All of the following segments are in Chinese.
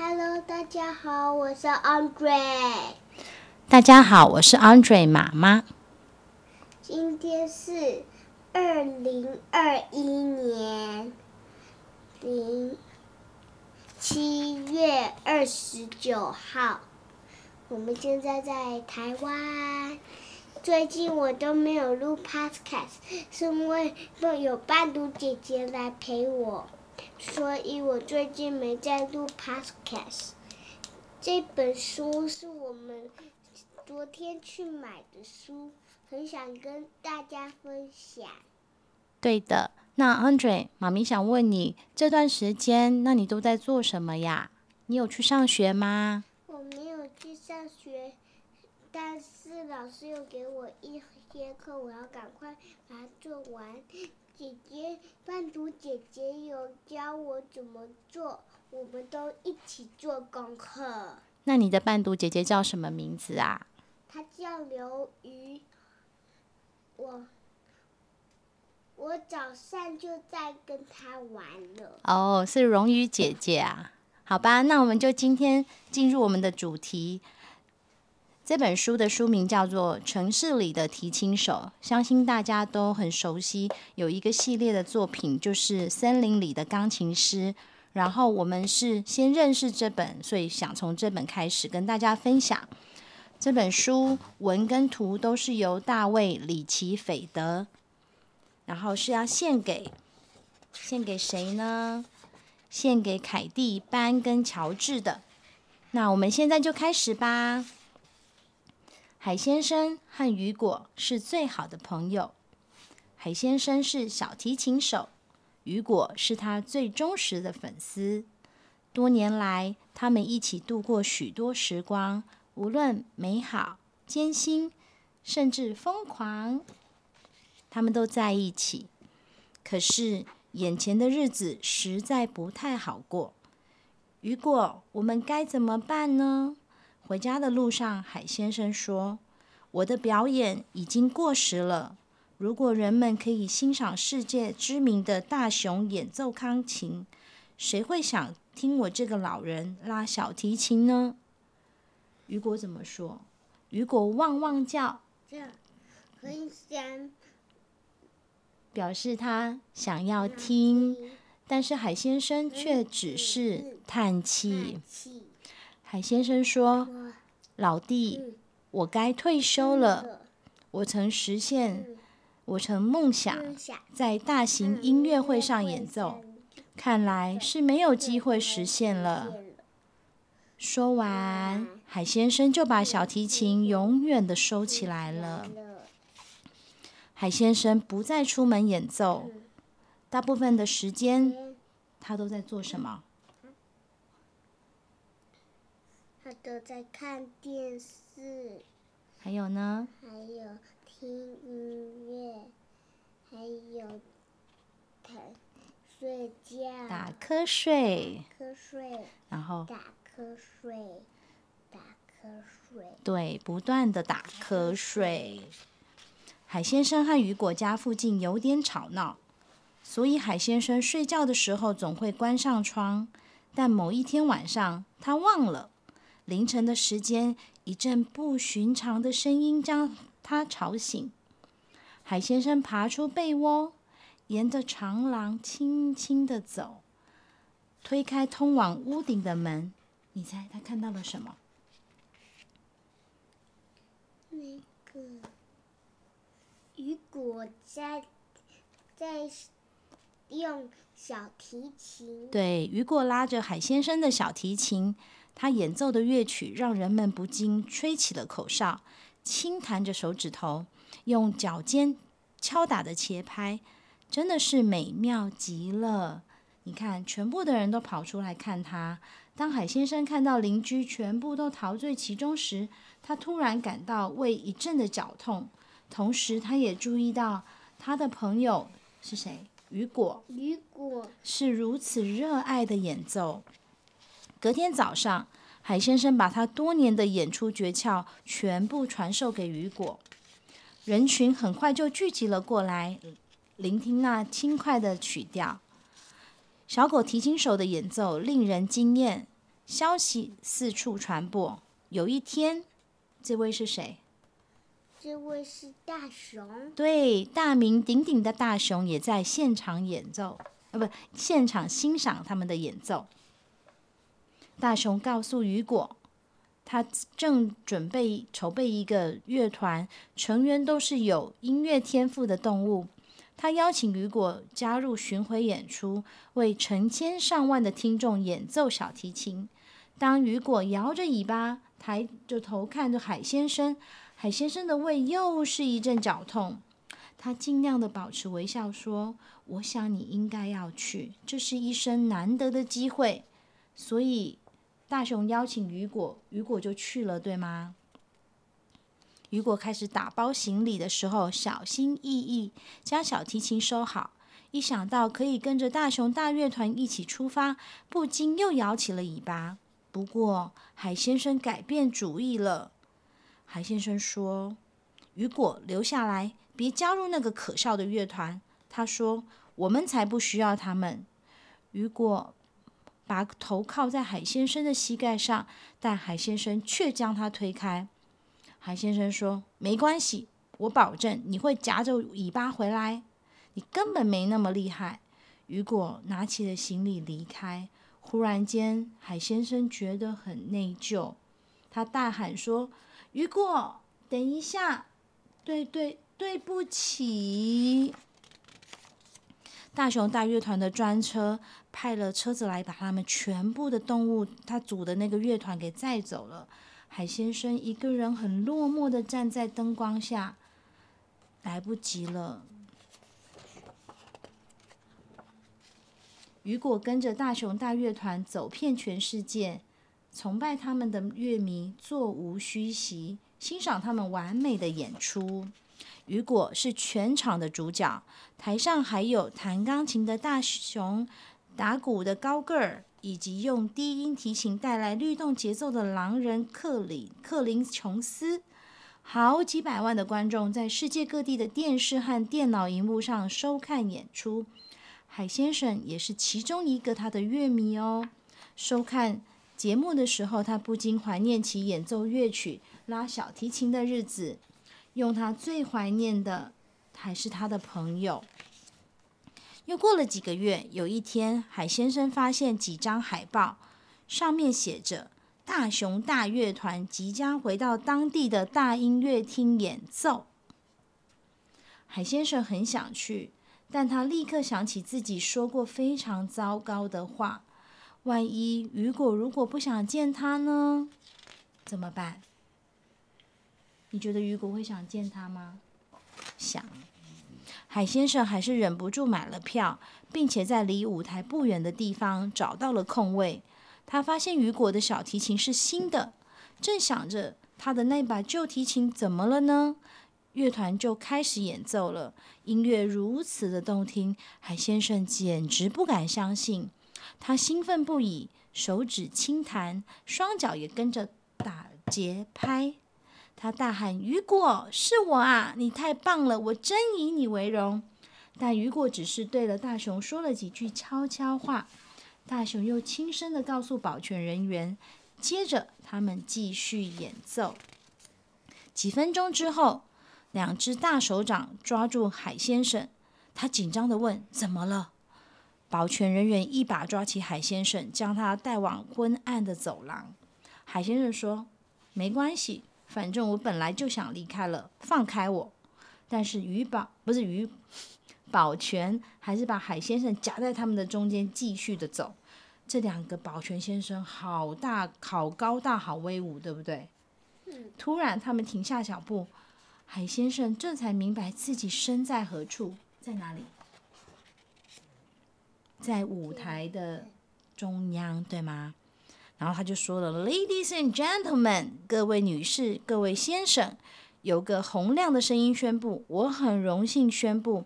Hello，大家好，我是 Andre。大家好，我是 Andre 妈妈。今天是二零二一年零七月二十九号，我们现在在台湾。最近我都没有录 Podcast，是因为有伴读姐姐来陪我，所以我最近没在录 Podcast。这本书是我们昨天去买的书，很想跟大家分享。对的，那 Andre，妈咪想问你，这段时间，那你都在做什么呀？你有去上学吗？我没有去上学。但是老师又给我一些课，我要赶快把它做完。姐姐，伴读姐姐有教我怎么做，我们都一起做功课。那你的伴读姐姐叫什么名字啊？她叫刘瑜。我我早上就在跟她玩了。哦，是荣瑜姐姐啊。好吧，那我们就今天进入我们的主题。这本书的书名叫做《城市里的提琴手》，相信大家都很熟悉。有一个系列的作品就是《森林里的钢琴师》，然后我们是先认识这本，所以想从这本开始跟大家分享。这本书文跟图都是由大卫里奇斐德，然后是要献给献给谁呢？献给凯蒂班跟乔治的。那我们现在就开始吧。海先生和雨果是最好的朋友。海先生是小提琴手，雨果是他最忠实的粉丝。多年来，他们一起度过许多时光，无论美好、艰辛，甚至疯狂，他们都在一起。可是，眼前的日子实在不太好过。雨果，我们该怎么办呢？回家的路上，海先生说：“我的表演已经过时了。如果人们可以欣赏世界知名的大熊演奏钢琴，谁会想听我这个老人拉小提琴呢？”雨果怎么说？雨果汪汪叫，很想表示他想要听，但是海先生却只是叹气。海先生说：“老弟，我该退休了。我曾实现，我曾梦想在大型音乐会上演奏，看来是没有机会实现了。”说完，海先生就把小提琴永远的收起来了。海先生不再出门演奏，大部分的时间，他都在做什么？他都在看电视，还有呢？还有听音乐，还有他睡觉，打瞌睡，瞌睡，然后打瞌睡，打瞌睡，对，不断的打瞌睡。海先生和雨果家附近有点吵闹，所以海先生睡觉的时候总会关上窗。但某一天晚上，他忘了。凌晨的时间，一阵不寻常的声音将他吵醒。海先生爬出被窝，沿着长廊轻轻的走，推开通往屋顶的门。你猜他看到了什么？那个雨果在在用小提琴。对，雨果拉着海先生的小提琴。他演奏的乐曲让人们不禁吹起了口哨，轻弹着手指头，用脚尖敲打的节拍，真的是美妙极了。你看，全部的人都跑出来看他。当海先生看到邻居全部都陶醉其中时，他突然感到胃一阵的绞痛。同时，他也注意到他的朋友是谁？雨果。雨果是如此热爱的演奏。隔天早上，海先生把他多年的演出诀窍全部传授给雨果。人群很快就聚集了过来，聆听那轻快的曲调。小狗提琴手的演奏令人惊艳，消息四处传播。有一天，这位是谁？这位是大熊。对，大名鼎鼎的大熊也在现场演奏，呃，不，现场欣赏他们的演奏。大熊告诉雨果，他正准备筹备一个乐团，成员都是有音乐天赋的动物。他邀请雨果加入巡回演出，为成千上万的听众演奏小提琴。当雨果摇着尾巴，抬着头看着海先生。海先生的胃又是一阵绞痛，他尽量的保持微笑说：“我想你应该要去，这是一生难得的机会。”所以大熊邀请雨果，雨果就去了，对吗？雨果开始打包行李的时候，小心翼翼将小提琴收好。一想到可以跟着大熊大乐团一起出发，不禁又摇起了尾巴。不过海先生改变主意了。海先生说：“雨果留下来，别加入那个可笑的乐团。”他说：“我们才不需要他们。”雨果把头靠在海先生的膝盖上，但海先生却将他推开。海先生说：“没关系，我保证你会夹着尾巴回来。你根本没那么厉害。”雨果拿起了行李离开。忽然间，海先生觉得很内疚，他大喊说。雨果，等一下，对对，对不起。大熊大乐团的专车派了车子来，把他们全部的动物，他组的那个乐团给载走了。海先生一个人很落寞的站在灯光下，来不及了。雨果跟着大熊大乐团走遍全世界。崇拜他们的乐迷座无虚席，欣赏他们完美的演出。雨果是全场的主角，台上还有弹钢琴的大熊、打鼓的高个儿，以及用低音提琴带来律动节奏的狼人克里克林琼斯。好几百万的观众在世界各地的电视和电脑荧幕上收看演出。海先生也是其中一个他的乐迷哦，收看。节目的时候，他不禁怀念起演奏乐曲、拉小提琴的日子。用他最怀念的还是他的朋友。又过了几个月，有一天，海先生发现几张海报，上面写着“大熊大乐团即将回到当地的大音乐厅演奏”。海先生很想去，但他立刻想起自己说过非常糟糕的话。万一雨果如果不想见他呢？怎么办？你觉得雨果会想见他吗？海先生还是忍不住买了票，并且在离舞台不远的地方找到了空位。他发现雨果的小提琴是新的，正想着他的那把旧提琴怎么了呢？乐团就开始演奏了，音乐如此的动听，海先生简直不敢相信。他兴奋不已，手指轻弹，双脚也跟着打节拍。他大喊：“雨果，是我啊！你太棒了，我真以你为荣。”但雨果只是对了大熊说了几句悄悄话。大熊又轻声的告诉保全人员。接着，他们继续演奏。几分钟之后，两只大手掌抓住海先生，他紧张的问：“怎么了？”保全人员一把抓起海先生，将他带往昏暗的走廊。海先生说：“没关系，反正我本来就想离开了，放开我。”但是鱼保不是鱼保全，还是把海先生夹在他们的中间，继续的走。这两个保全先生好大、好高大、好威武，对不对？突然，他们停下脚步，海先生这才明白自己身在何处，在哪里。在舞台的中央，对吗？然后他就说了：“Ladies and gentlemen，各位女士、各位先生，有个洪亮的声音宣布，我很荣幸宣布，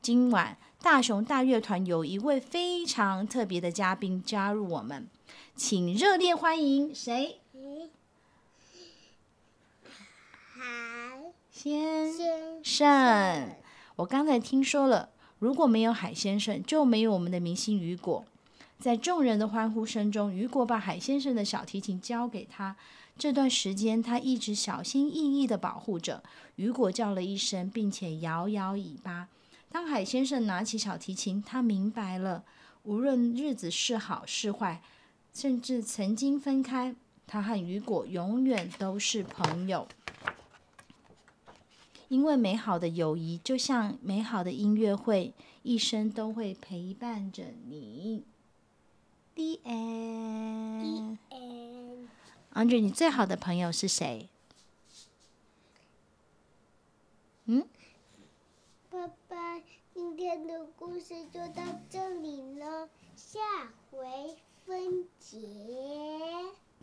今晚大熊大乐团有一位非常特别的嘉宾加入我们，请热烈欢迎谁？海先生。我刚才听说了。”如果没有海先生，就没有我们的明星雨果。在众人的欢呼声中，雨果把海先生的小提琴交给他。这段时间，他一直小心翼翼地保护着。雨果叫了一声，并且摇摇尾巴。当海先生拿起小提琴，他明白了，无论日子是好是坏，甚至曾经分开，他和雨果永远都是朋友。因为美好的友谊就像美好的音乐会，一生都会陪伴着你。The end。Andre，你最好的朋友是谁？嗯？爸爸，今天的故事就到这里了，下回分解。